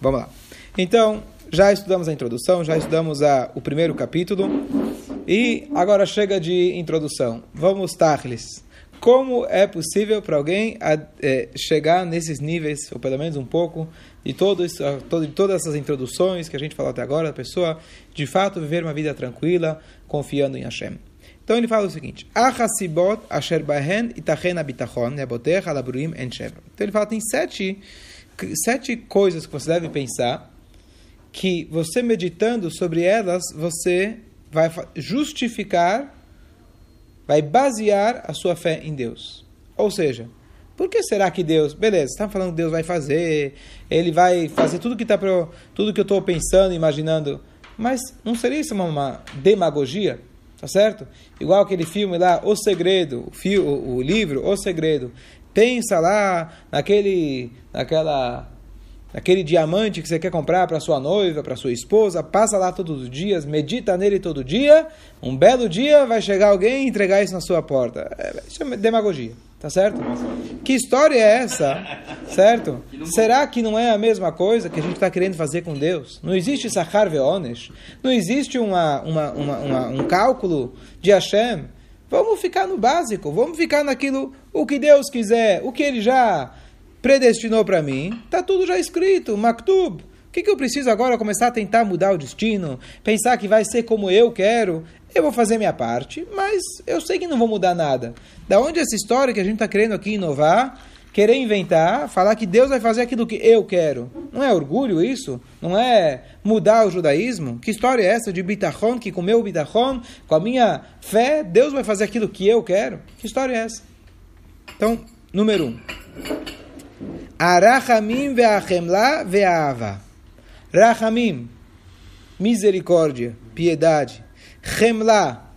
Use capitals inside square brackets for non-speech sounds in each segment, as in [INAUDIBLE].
Vamos lá. Então, já estudamos a introdução, já estudamos a, o primeiro capítulo. E agora chega de introdução. Vamos, Tarles. Como é possível para alguém é, chegar nesses níveis, ou pelo menos um pouco, de, todo isso, todo, de todas essas introduções que a gente falou até agora, a pessoa de fato viver uma vida tranquila, confiando em Hashem. Então ele fala o seguinte: asher bahen itachen en Então ele fala tem sete, sete coisas que você deve pensar que você meditando sobre elas você vai justificar, vai basear a sua fé em Deus. Ou seja, por que será que Deus, beleza, está falando que Deus vai fazer, ele vai fazer tudo que tá pro, tudo que eu estou pensando, imaginando, mas não seria isso uma, uma, demagogia, tá certo? Igual aquele filme lá, O Segredo, o, fio, o, o livro O Segredo. Pensa lá naquele, naquela aquele diamante que você quer comprar para sua noiva, para sua esposa, passa lá todos os dias, medita nele todo dia, um belo dia vai chegar alguém e entregar isso na sua porta. É, isso é demagogia, tá certo? Que história é essa, certo? Será que não é a mesma coisa que a gente está querendo fazer com Deus? Não existe Sachar Veonesh, não existe uma, uma, uma, uma, um cálculo de Hashem. Vamos ficar no básico, vamos ficar naquilo, o que Deus quiser, o que Ele já predestinou para mim, está tudo já escrito, maktub. O que, que eu preciso agora começar a tentar mudar o destino? Pensar que vai ser como eu quero? Eu vou fazer minha parte, mas eu sei que não vou mudar nada. Da onde essa história que a gente está querendo aqui inovar, querer inventar, falar que Deus vai fazer aquilo que eu quero? Não é orgulho isso? Não é mudar o judaísmo? Que história é essa de bitachon, que com meu bitachon, com a minha fé, Deus vai fazer aquilo que eu quero? Que história é essa? Então, número um. Arachamim ve'achemla ve'ava. Rachamim, misericórdia, piedade. Chemla,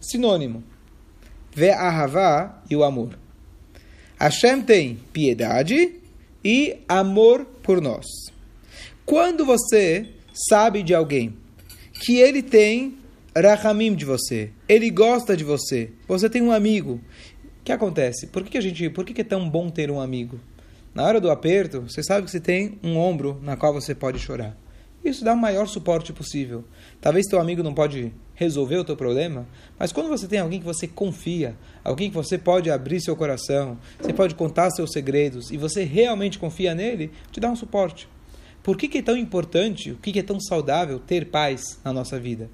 sinônimo. Ve'ahava e o amor. Hashem tem piedade e amor por nós. Quando você sabe de alguém que ele tem rachamim de você, ele gosta de você, você tem um amigo, o que acontece? Por que, a gente, por que é tão bom ter um amigo? Na hora do aperto, você sabe que você tem um ombro na qual você pode chorar. Isso dá o maior suporte possível. Talvez teu amigo não pode resolver o teu problema, mas quando você tem alguém que você confia, alguém que você pode abrir seu coração, você pode contar seus segredos e você realmente confia nele, te dá um suporte. Por que, que é tão importante, o que, que é tão saudável ter paz na nossa vida?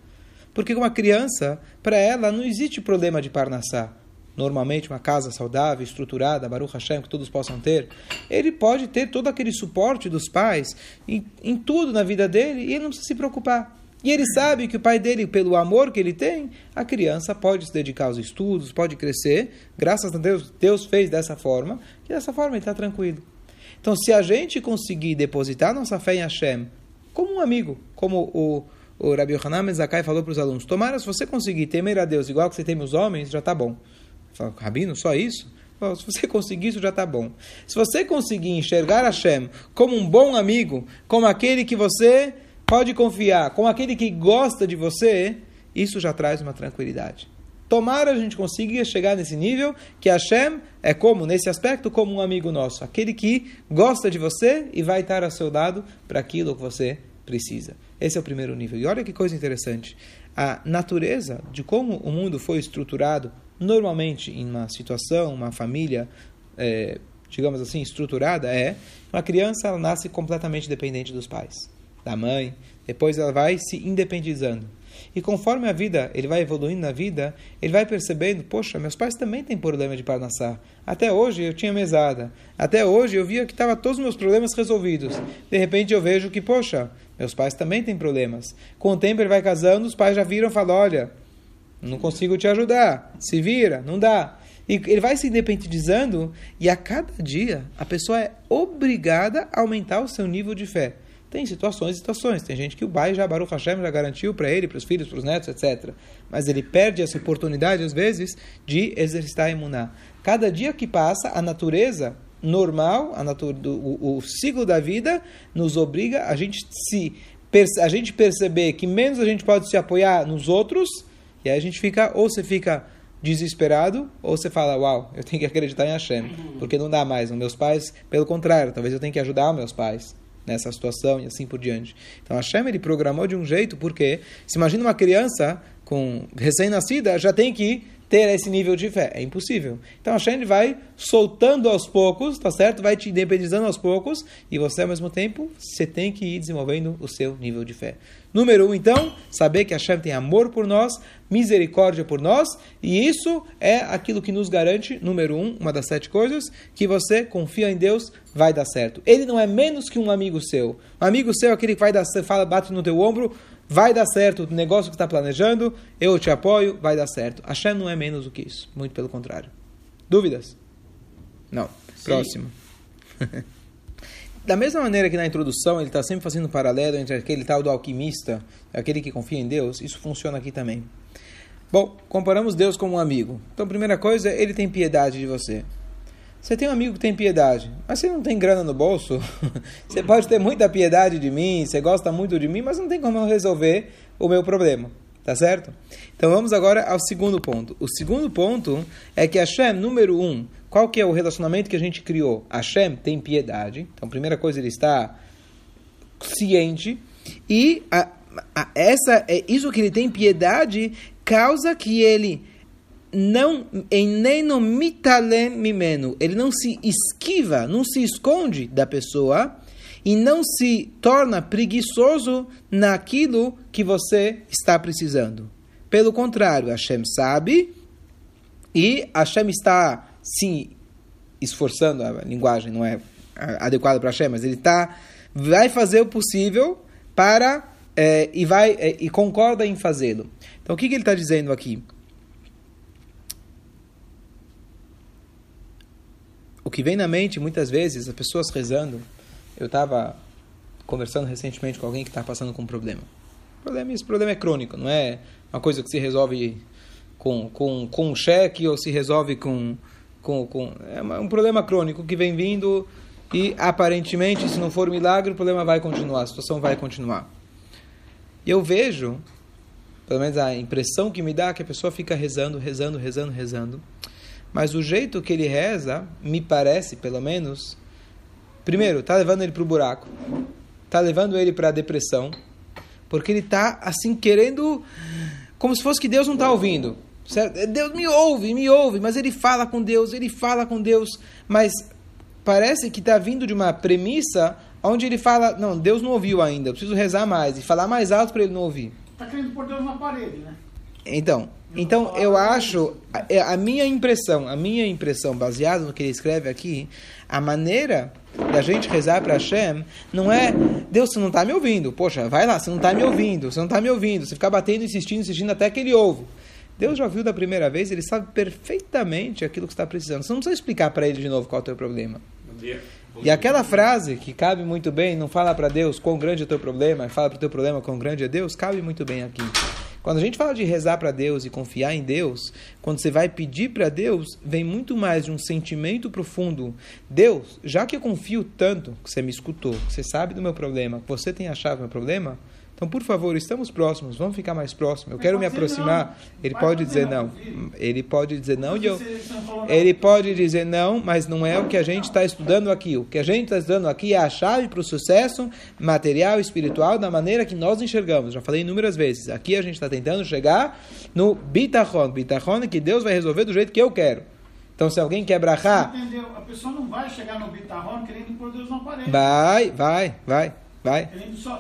Porque uma criança, para ela não existe problema de parnassá normalmente uma casa saudável, estruturada, Baruch Hashem, que todos possam ter, ele pode ter todo aquele suporte dos pais em, em tudo na vida dele e ele não precisa se preocupar. E ele sabe que o pai dele, pelo amor que ele tem, a criança pode se dedicar aos estudos, pode crescer. Graças a Deus, Deus fez dessa forma, que dessa forma ele está tranquilo. Então, se a gente conseguir depositar nossa fé em Hashem como um amigo, como o, o Rabi Yohanan Mezakai falou para os alunos, tomara se você conseguir temer a Deus igual que você teme os homens, já está bom. Fala, Rabino, só isso? se você [LAUGHS] conseguir isso, já está bom. Se você conseguir enxergar Hashem como um bom amigo, como aquele que você pode confiar, como aquele que gosta de você, isso já traz uma tranquilidade. Tomara a gente consiga chegar nesse nível que Hashem é como, nesse aspecto, como um amigo nosso. Aquele que gosta de você e vai estar ao seu lado para aquilo que você precisa. Esse é o primeiro nível. E olha que coisa interessante. A natureza de como o mundo foi estruturado Normalmente, em uma situação, uma família, é, digamos assim, estruturada, é uma criança ela nasce completamente dependente dos pais, da mãe, depois ela vai se independizando. E conforme a vida, ele vai evoluindo na vida, ele vai percebendo, poxa, meus pais também têm problema de parnassá. Até hoje eu tinha mesada. Até hoje eu via que estava todos os meus problemas resolvidos. De repente eu vejo que, poxa, meus pais também têm problemas. Com o tempo ele vai casando, os pais já viram e falam, olha, não consigo te ajudar. Se vira, não dá. E ele vai se independizando e a cada dia a pessoa é obrigada a aumentar o seu nível de fé. Tem situações e situações. Tem gente que o pai já, Baruch Hashem, já garantiu para ele, para os filhos, para os netos, etc. Mas ele perde essa oportunidade, às vezes, de exercitar a imunar. Cada dia que passa, a natureza normal, a natur do, o, o ciclo da vida, nos obriga a gente se a gente perceber que menos a gente pode se apoiar nos outros e aí a gente fica, ou você fica desesperado, ou você fala, uau, eu tenho que acreditar em Hashem, porque não dá mais. Os meus pais, pelo contrário, talvez eu tenha que ajudar meus pais nessa situação e assim por diante. Então Hashem ele programou de um jeito, porque se imagina uma criança com recém-nascida já tem que ter esse nível de fé. É impossível. Então Hashem vai soltando aos poucos, tá certo? Vai te independizando aos poucos e você ao mesmo tempo você tem que ir desenvolvendo o seu nível de fé. Número um, então, saber que Hashem tem amor por nós, misericórdia por nós, e isso é aquilo que nos garante, número um, uma das sete coisas, que você confia em Deus, vai dar certo. Ele não é menos que um amigo seu. Um amigo seu é aquele que vai dar, fala, bate no teu ombro, vai dar certo o negócio que está planejando, eu te apoio, vai dar certo. Hashem não é menos do que isso, muito pelo contrário. Dúvidas? Não. Sim. Próximo. [LAUGHS] da mesma maneira que na introdução ele está sempre fazendo um paralelo entre aquele tal do alquimista e aquele que confia em Deus, isso funciona aqui também. Bom, comparamos Deus como um amigo. Então, primeira coisa, ele tem piedade de você. Você tem um amigo que tem piedade, mas você não tem grana no bolso. [LAUGHS] você pode ter muita piedade de mim, você gosta muito de mim, mas não tem como eu resolver o meu problema. Tá certo? Então vamos agora ao segundo ponto. O segundo ponto é que Hashem, número um, qual que é o relacionamento que a gente criou? Hashem tem piedade. Então, primeira coisa, ele está ciente. E a, a, essa, é isso que ele tem piedade causa que ele não nem no mitalem mimeno, ele não se esquiva, não se esconde da pessoa e não se torna preguiçoso naquilo que você está precisando. Pelo contrário, Hashem sabe e Hashem está se esforçando, a linguagem não é adequada para Hashem, mas ele está vai fazer o possível para é, e vai é, e concorda em fazê-lo. Então o que, que ele está dizendo aqui? O que vem na mente muitas vezes, as pessoas rezando. Eu estava conversando recentemente com alguém que está passando com um problema. Problema. Esse problema é crônico, não é uma coisa que se resolve com, com, com um cheque ou se resolve com. com, com é um problema crônico que vem vindo e aparentemente, se não for um milagre, o problema vai continuar, a situação vai continuar. E eu vejo, pelo menos a impressão que me dá, é que a pessoa fica rezando, rezando, rezando, rezando. Mas o jeito que ele reza, me parece, pelo menos, primeiro, está levando ele para o buraco, está levando ele para a depressão, porque ele está assim querendo, como se fosse que Deus não está ouvindo. Certo? Deus me ouve, me ouve, mas ele fala com Deus, ele fala com Deus, mas parece que está vindo de uma premissa onde ele fala, não, Deus não ouviu ainda, eu preciso rezar mais e falar mais alto para ele não ouvir. Está querendo pôr Deus na parede, né? Então, então eu acho, a, é, a, minha impressão, a minha impressão, baseada no que ele escreve aqui, a maneira da gente rezar para Hashem não é, Deus, você não está me ouvindo, poxa, vai lá, você não está me ouvindo, você não está me ouvindo, você fica batendo, insistindo, insistindo até que ele ouve. Deus já ouviu da primeira vez, ele sabe perfeitamente aquilo que está precisando. Você não precisa explicar para ele de novo qual é o teu problema. E aquela frase que cabe muito bem, não fala para Deus quão grande é o teu problema, fala para o teu problema quão grande é Deus, cabe muito bem aqui. Quando a gente fala de rezar para Deus e confiar em Deus, quando você vai pedir para Deus, vem muito mais de um sentimento profundo. Deus, já que eu confio tanto que você me escutou, que você sabe do meu problema, que você tem a chave do meu problema, então, por favor, estamos próximos, vamos ficar mais próximos. Eu quero me aproximar. Ele pode dizer não. Ele pode dizer não. Eu, ele pode dizer não, mas não é o que a gente está estudando aqui. O que a gente está estudando aqui é a chave para o sucesso material e espiritual da maneira que nós enxergamos. Já falei inúmeras vezes. Aqui a gente está tentando chegar no bitachon. Bitachon é que Deus vai resolver do jeito que eu quero. Então, se alguém quer brachar... Entendeu? A pessoa não vai chegar no bitachon querendo pôr Deus na parede. Vai, vai, vai. Vai.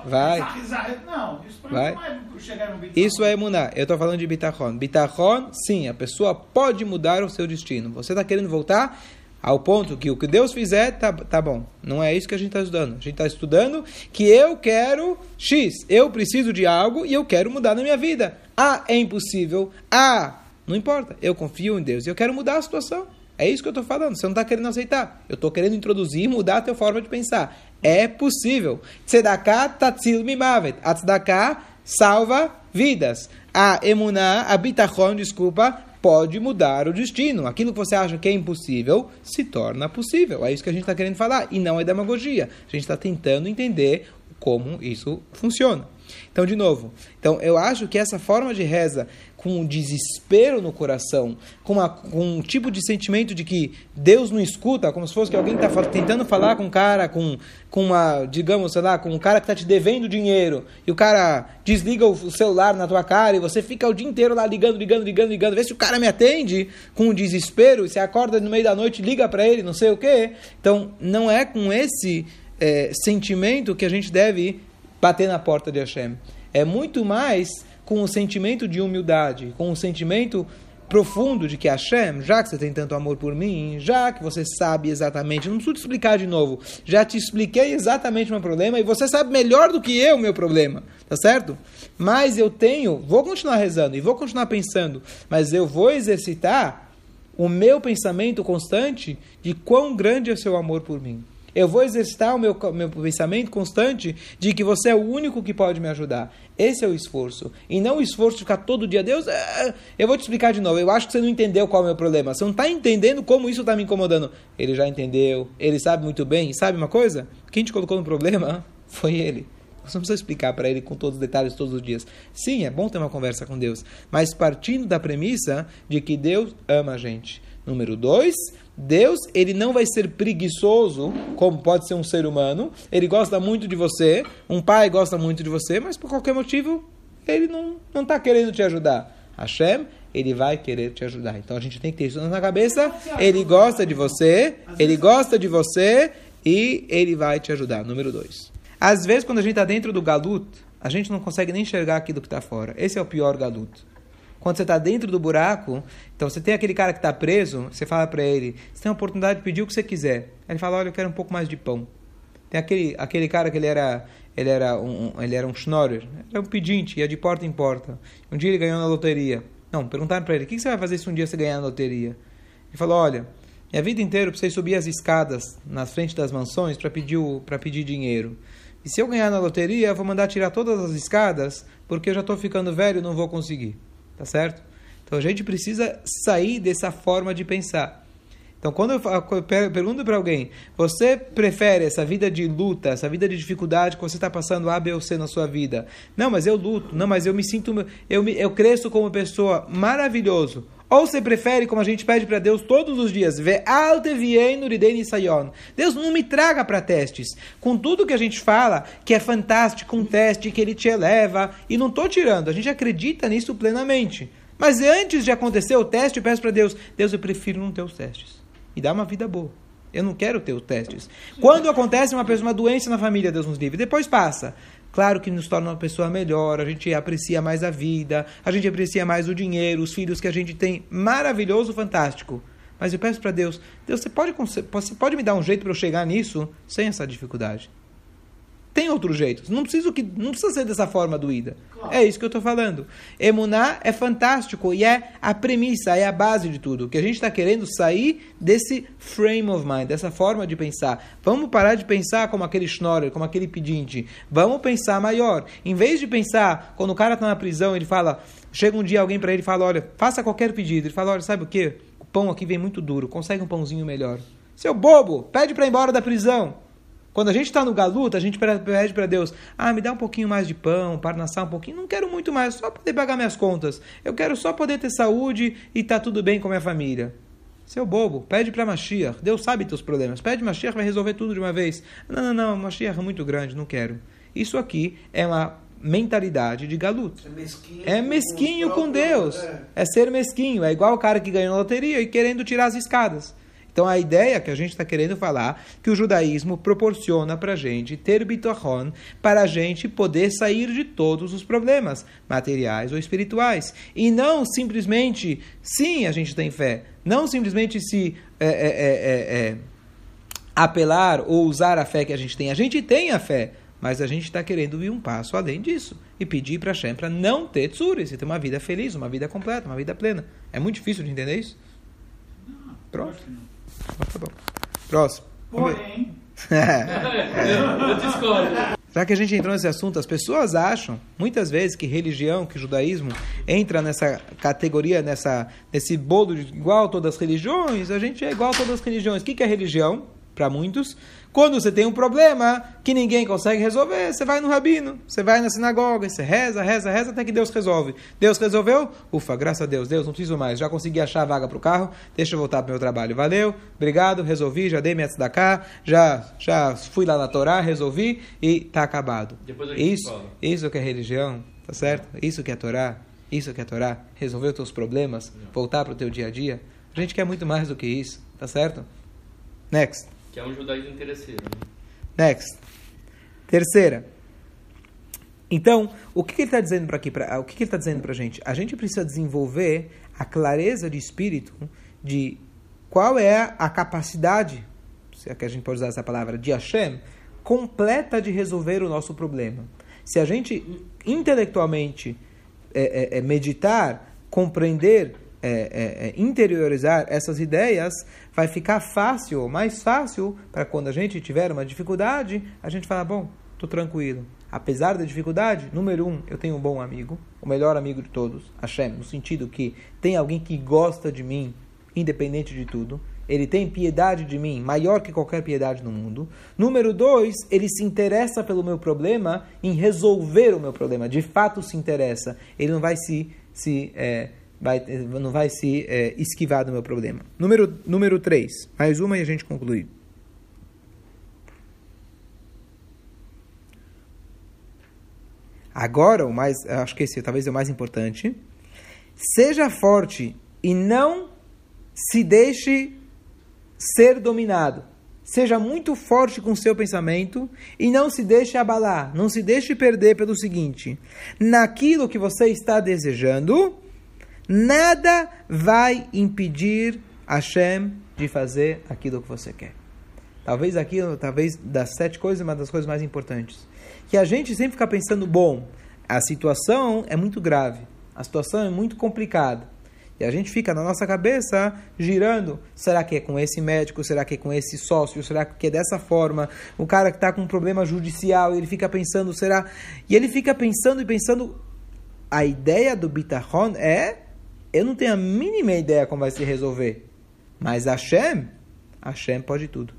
Vai. Não, isso Vai. é Isso é emuná. Eu estou falando de bitachon. Bitachon, sim, a pessoa pode mudar o seu destino. Você está querendo voltar ao ponto que o que Deus fizer, tá, tá bom. Não é isso que a gente está estudando. A gente está estudando que eu quero X. Eu preciso de algo e eu quero mudar na minha vida. Ah, é impossível. Ah, não importa. Eu confio em Deus e eu quero mudar a situação. É isso que eu estou falando. Você não está querendo aceitar. Eu estou querendo introduzir mudar a tua forma de pensar. É possível. Tzedakah tatzil mimavet. A tzedakah salva vidas. A emuná, a bitachon, desculpa, pode mudar o destino. Aquilo que você acha que é impossível se torna possível. É isso que a gente está querendo falar. E não é demagogia. A gente está tentando entender como isso funciona. Então, de novo, então eu acho que essa forma de reza, com um desespero no coração, com, com, um tipo de sentimento de que Deus não escuta, como se fosse que alguém está tentando falar com um cara, com, com uma, digamos, sei lá, com um cara que está te devendo dinheiro, e o cara desliga o celular na tua cara e você fica o dia inteiro lá ligando, ligando, ligando, ligando, vê se o cara me atende com um desespero, e você acorda no meio da noite, liga para ele, não sei o quê. Então, não é com esse é, sentimento que a gente deve bater na porta de Hashem. É muito mais com o sentimento de humildade, com o sentimento profundo de que Hashem, já que você tem tanto amor por mim, já que você sabe exatamente, não preciso te explicar de novo, já te expliquei exatamente o meu problema e você sabe melhor do que eu o meu problema, tá certo? Mas eu tenho, vou continuar rezando e vou continuar pensando, mas eu vou exercitar o meu pensamento constante de quão grande é o seu amor por mim. Eu vou exercitar o meu, meu pensamento constante de que você é o único que pode me ajudar. Esse é o esforço. E não o esforço de ficar todo dia, Deus, é, eu vou te explicar de novo. Eu acho que você não entendeu qual é o meu problema. Você não está entendendo como isso está me incomodando. Ele já entendeu, ele sabe muito bem. Sabe uma coisa? Quem te colocou no problema [LAUGHS] foi ele. Você não precisa explicar para ele com todos os detalhes todos os dias. Sim, é bom ter uma conversa com Deus, mas partindo da premissa de que Deus ama a gente. Número dois, Deus, ele não vai ser preguiçoso, como pode ser um ser humano. Ele gosta muito de você, um pai gosta muito de você, mas por qualquer motivo, ele não está querendo te ajudar. Hashem, ele vai querer te ajudar. Então a gente tem que ter isso na cabeça. Ele gosta de você, ele gosta de você e ele vai te ajudar. Número dois. Às vezes, quando a gente está dentro do galut, a gente não consegue nem enxergar aquilo que está fora. Esse é o pior galut. Quando você está dentro do buraco, então você tem aquele cara que está preso, você fala para ele, você tem a oportunidade de pedir o que você quiser. Ele fala, olha, eu quero um pouco mais de pão. Tem aquele, aquele cara que ele era, ele era um, ele era um schnorrer, era um pedinte, ia de porta em porta. Um dia ele ganhou na loteria. Não, perguntaram para ele, o que você vai fazer se um dia você ganhar na loteria? Ele falou, olha, minha vida inteira eu precisei subir as escadas na frente das mansões para pedir, pedir dinheiro. E se eu ganhar na loteria, eu vou mandar tirar todas as escadas, porque eu já estou ficando velho e não vou conseguir. Tá certo? Então a gente precisa sair dessa forma de pensar. Então, quando eu pergunto para alguém, você prefere essa vida de luta, essa vida de dificuldade que você está passando A, B ou C na sua vida? Não, mas eu luto. Não, mas eu me sinto, eu, me, eu cresço como pessoa maravilhoso. Ou você prefere, como a gente pede para Deus todos os dias, Deus não me traga para testes. Com tudo que a gente fala, que é fantástico, um teste que ele te eleva, e não estou tirando, a gente acredita nisso plenamente. Mas antes de acontecer o teste, eu peço para Deus, Deus, eu prefiro não ter os testes. E dá uma vida boa. Eu não quero ter os testes. Quando acontece uma, pessoa, uma doença na família, Deus nos livre, depois passa. Claro que nos torna uma pessoa melhor, a gente aprecia mais a vida, a gente aprecia mais o dinheiro, os filhos que a gente tem. Maravilhoso, fantástico. Mas eu peço para Deus, Deus, você pode, você pode me dar um jeito para eu chegar nisso sem essa dificuldade? Tem outro jeito. Não, preciso que, não precisa ser dessa forma doída. Claro. É isso que eu estou falando. Emuná é fantástico e é a premissa, é a base de tudo. Que a gente está querendo sair desse frame of mind, dessa forma de pensar. Vamos parar de pensar como aquele schnorrer, como aquele pedinte. Vamos pensar maior. Em vez de pensar, quando o cara está na prisão, ele fala, chega um dia alguém para ele e fala, olha, faça qualquer pedido. Ele fala, olha, sabe o que? O pão aqui vem muito duro, consegue um pãozinho melhor. Seu bobo, pede para ir embora da prisão. Quando a gente está no galuta, a gente pede para Deus, ah, me dá um pouquinho mais de pão, para nascer um pouquinho. Não quero muito mais, só poder pagar minhas contas. Eu quero só poder ter saúde e tá tudo bem com a minha família. Seu bobo, pede para Mashiach. Deus sabe teus problemas. Pede Mashiach, vai resolver tudo de uma vez. Não, não, não, Mashiach é muito grande, não quero. Isso aqui é uma mentalidade de galuto. É mesquinho, é mesquinho com, com Deus. É. é ser mesquinho. É igual o cara que ganhou na loteria e querendo tirar as escadas. Então a ideia que a gente está querendo falar que o judaísmo proporciona para a gente ter bitachon para a gente poder sair de todos os problemas materiais ou espirituais e não simplesmente sim a gente tem fé, não simplesmente se é, é, é, é, é apelar ou usar a fé que a gente tem. A gente tem a fé, mas a gente está querendo ir um passo além disso e pedir para Hashem para não ter tsuri, ter uma vida feliz, uma vida completa, uma vida plena. É muito difícil de entender isso? Pronto. Tá bom. Próximo. Porém. [LAUGHS] eu discordo. Já que a gente entrou nesse assunto, as pessoas acham, muitas vezes, que religião, que judaísmo entra nessa categoria, nessa, nesse bolo de igual a todas as religiões, a gente é igual a todas as religiões. O que, que é religião? Para muitos, Quando você tem um problema que ninguém consegue resolver, você vai no rabino, você vai na sinagoga, você reza, reza, reza até que Deus resolve. Deus resolveu? Ufa, graças a Deus, Deus, não preciso mais, já consegui achar a vaga para o carro, deixa eu voltar para o meu trabalho. Valeu, obrigado, resolvi, já dei minha cá, já, já fui lá na Torá, resolvi e está acabado. Isso, isso que é religião, tá certo? Isso que é Torá, isso que é Torá, resolver os teus problemas, voltar para o teu dia a dia. A gente quer muito mais do que isso, tá certo? Next. Que é um judaísmo interesseiro. Né? Next. Terceira. Então, o que, que ele está dizendo para aqui? Pra, o que, que ele está dizendo para a gente? A gente precisa desenvolver a clareza de espírito de qual é a capacidade, se é que a gente pode usar essa palavra, de Hashem, completa de resolver o nosso problema. Se a gente intelectualmente é, é, é meditar, compreender é, é, interiorizar essas ideias, vai ficar fácil, mais fácil, para quando a gente tiver uma dificuldade, a gente falar, bom, estou tranquilo. Apesar da dificuldade, número um, eu tenho um bom amigo, o melhor amigo de todos, Hashem, no sentido que tem alguém que gosta de mim, independente de tudo. Ele tem piedade de mim, maior que qualquer piedade no mundo. Número dois, ele se interessa pelo meu problema, em resolver o meu problema. De fato se interessa. Ele não vai se, se é, vai, não vai se é, esquivar do meu problema. Número, número 3. Mais uma e a gente conclui. Agora, o mais, acho que esse talvez é o mais importante. Seja forte e não se deixe ser dominado. Seja muito forte com o seu pensamento e não se deixe abalar, não se deixe perder pelo seguinte: naquilo que você está desejando, nada vai impedir Hashem de fazer aquilo que você quer. Talvez aquilo, talvez das sete coisas, uma das coisas mais importantes. Que a gente sempre fica pensando, bom, a situação é muito grave, a situação é muito complicada. E a gente fica na nossa cabeça girando: será que é com esse médico? Será que é com esse sócio? Será que é dessa forma? O cara que está com um problema judicial, ele fica pensando: será? E ele fica pensando e pensando. A ideia do bitachon é: eu não tenho a mínima ideia como vai se resolver. Mas Hashem, Hashem pode tudo.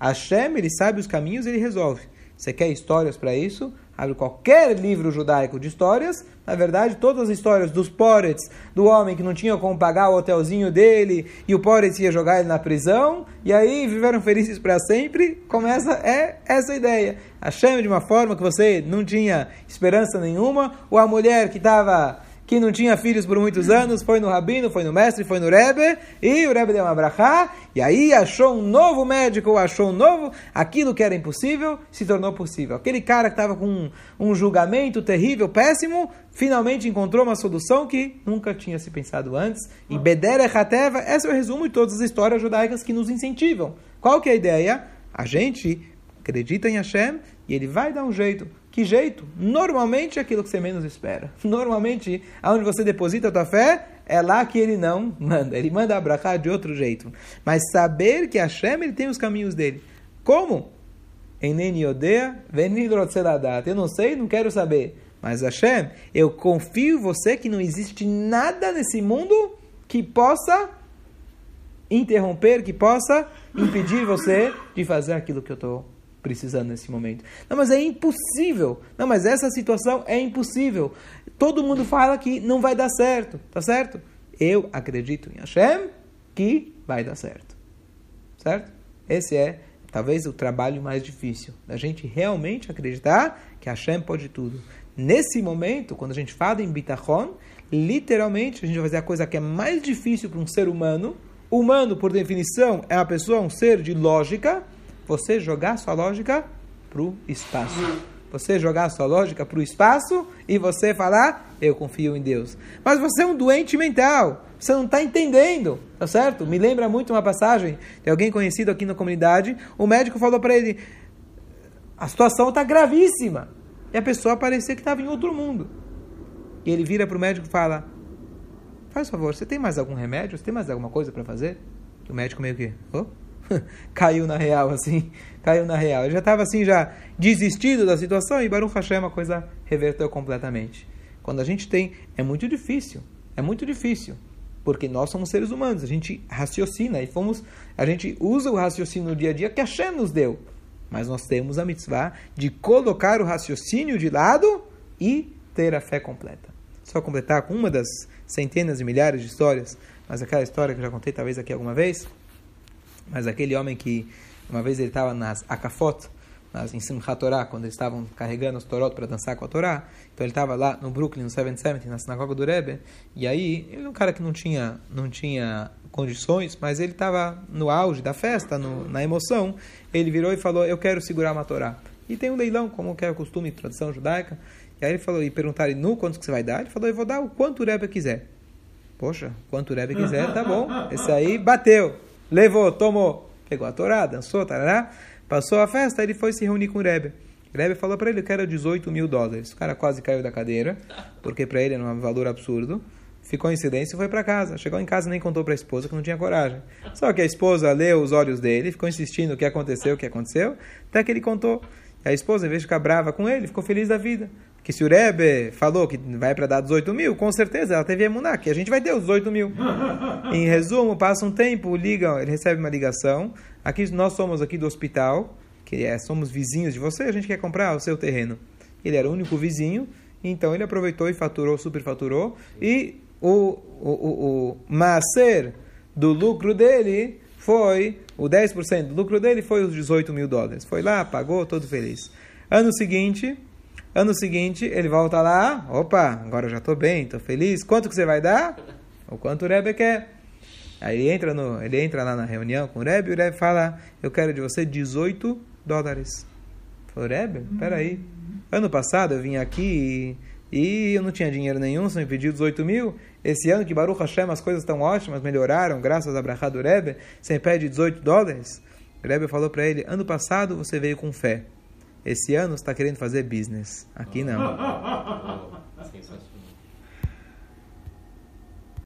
Hashem, ele sabe os caminhos ele resolve. Você quer histórias para isso? Abre qualquer livro judaico de histórias. Na verdade, todas as histórias dos Porets, do homem que não tinha como pagar o hotelzinho dele e o Porets ia jogar ele na prisão, e aí viveram felizes para sempre. Começa é essa ideia. Hashem de uma forma que você não tinha esperança nenhuma, ou a mulher que estava que não tinha filhos por muitos anos, foi no rabino, foi no mestre, foi no Rebbe, e o Rebbe deu uma brachá, e aí achou um novo médico, achou um novo, aquilo que era impossível, se tornou possível. Aquele cara que estava com um, um, julgamento terrível, péssimo, finalmente encontrou uma solução que nunca tinha se pensado antes, e Bedere Hateva, esse é o resumo de todas as histórias judaicas que nos incentivam. Qual que é a ideia? A gente acredita em Hashem, e ele vai dar um jeito. Que jeito? Normalmente é aquilo que você menos espera. [LAUGHS] Normalmente, aonde você deposita a tua fé, é lá que ele não manda. Ele manda abraçar de outro jeito. Mas saber que Hashem ele tem os caminhos dele. Como? Eneni odeia, Eu não sei, não quero saber. Mas Hashem, eu confio em você que não existe nada nesse mundo que possa interromper, que possa impedir você de fazer aquilo que eu estou precisando nesse momento. Não, mas é impossível. Não, mas essa situação é impossível. Todo mundo fala que não vai dar certo, tá certo? Eu acredito em Hashem que vai dar certo. Certo? Esse é talvez o trabalho mais difícil, da gente realmente acreditar que Hashem pode tudo. Nesse momento, quando a gente fala em bitachon, literalmente a gente vai fazer a coisa que é mais difícil para um ser humano. Humano, por definição, é uma pessoa, um ser de lógica, você jogar sua lógica para o espaço. Você jogar sua lógica para o espaço e você falar, eu confio em Deus. Mas você é um doente mental. Você não está entendendo, tá certo? Me lembra muito uma passagem de alguém conhecido aqui na comunidade. O médico falou para ele: a situação está gravíssima. E a pessoa parecia que estava em outro mundo. E ele vira para o médico e fala: Faz favor, você tem mais algum remédio? Você tem mais alguma coisa para fazer? O médico meio que, oh? [LAUGHS] caiu na real, assim, caiu na real. Ele já estava assim, já desistido da situação e Baruch Hashem a coisa reverteu completamente. Quando a gente tem, é muito difícil, é muito difícil, porque nós somos seres humanos, a gente raciocina e fomos, a gente usa o raciocínio no dia a dia que Hashem nos deu. Mas nós temos a mitzvah de colocar o raciocínio de lado e ter a fé completa. Só completar com uma das centenas e milhares de histórias, mas aquela história que eu já contei talvez aqui alguma vez, mas aquele homem que uma vez ele estava nas Akafot, nas, em Simchat Torah, quando eles estavam carregando os Torot para dançar com a Torá. Então ele estava lá no Brooklyn, no 770, na sinagoga do Rebbe, e aí ele é um cara que não tinha, não tinha condições, mas ele estava no auge da festa, no, na emoção. Ele virou e falou: Eu quero segurar uma Torá. E tem um leilão, como que é o costume, tradição judaica. E aí ele falou, e perguntaram, nu, quanto que você vai dar? Ele falou, eu vou dar o quanto o Rebbe quiser. Poxa, quanto o Rebbe quiser, tá bom. Esse aí bateu, levou, tomou, pegou a Torá, dançou, tarará. Passou a festa, ele foi se reunir com o Rebbe. O Rebbe falou para ele que era 18 mil dólares. O cara quase caiu da cadeira, porque para ele era um valor absurdo. Ficou em silêncio e foi para casa. Chegou em casa e nem contou para a esposa que não tinha coragem. Só que a esposa leu os olhos dele, ficou insistindo o que aconteceu, o que aconteceu, até que ele contou. E a esposa, em vez de ficar brava com ele, ficou feliz da vida. Que se o Rebbe falou que vai para dar 18 mil, com certeza ela teve emuná, que a gente vai ter os 18 mil. [LAUGHS] em resumo, passa um tempo, ligam, ele recebe uma ligação. Aqui nós somos aqui do hospital, que é, somos vizinhos de você, a gente quer comprar o seu terreno. Ele era o único vizinho, então ele aproveitou e faturou, superfaturou, e o, o, o, o macer do lucro dele foi, o 10% do lucro dele foi os 18 mil dólares. Foi lá, pagou, todo feliz. Ano seguinte, ano seguinte, ele volta lá, opa, agora eu já estou bem, estou feliz. Quanto que você vai dar? O quanto o Rebbe quer. Aí ele entra, no, ele entra lá na reunião com o Rebbe e o Rebbe fala, eu quero de você 18 dólares. Falou, Rebbe, peraí. Ano passado eu vim aqui e, e eu não tinha dinheiro nenhum, você me pediu 18 mil. Esse ano que Baruch Hashem as coisas estão ótimas, melhoraram, graças a Brachá do Rebbe, você me pede 18 dólares? O Rebbe falou para ele, ano passado você veio com fé. Esse ano está querendo fazer business. Aqui não. [LAUGHS] Sensacional.